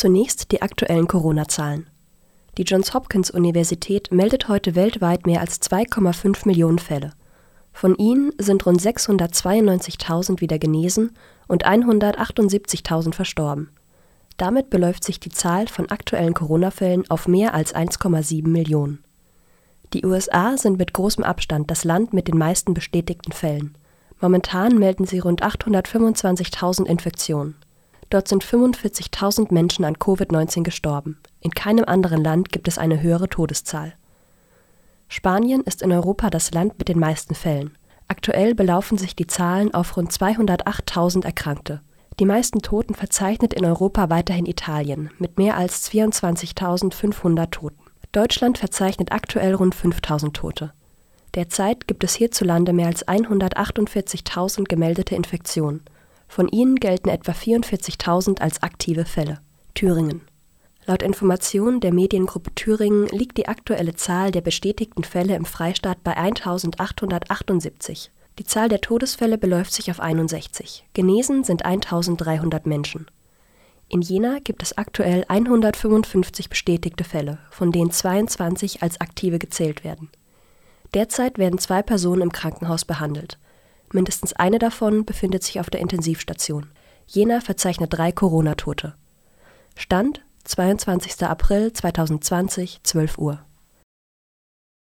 Zunächst die aktuellen Corona-Zahlen. Die Johns Hopkins Universität meldet heute weltweit mehr als 2,5 Millionen Fälle. Von ihnen sind rund 692.000 wieder genesen und 178.000 verstorben. Damit beläuft sich die Zahl von aktuellen Corona-Fällen auf mehr als 1,7 Millionen. Die USA sind mit großem Abstand das Land mit den meisten bestätigten Fällen. Momentan melden sie rund 825.000 Infektionen. Dort sind 45.000 Menschen an Covid-19 gestorben. In keinem anderen Land gibt es eine höhere Todeszahl. Spanien ist in Europa das Land mit den meisten Fällen. Aktuell belaufen sich die Zahlen auf rund 208.000 Erkrankte. Die meisten Toten verzeichnet in Europa weiterhin Italien mit mehr als 24.500 Toten. Deutschland verzeichnet aktuell rund 5.000 Tote. Derzeit gibt es hierzulande mehr als 148.000 gemeldete Infektionen. Von ihnen gelten etwa 44.000 als aktive Fälle. Thüringen. Laut Informationen der Mediengruppe Thüringen liegt die aktuelle Zahl der bestätigten Fälle im Freistaat bei 1878. Die Zahl der Todesfälle beläuft sich auf 61. Genesen sind 1300 Menschen. In Jena gibt es aktuell 155 bestätigte Fälle, von denen 22 als aktive gezählt werden. Derzeit werden zwei Personen im Krankenhaus behandelt. Mindestens eine davon befindet sich auf der Intensivstation. Jena verzeichnet drei Corona-Tote. Stand 22. April 2020, 12 Uhr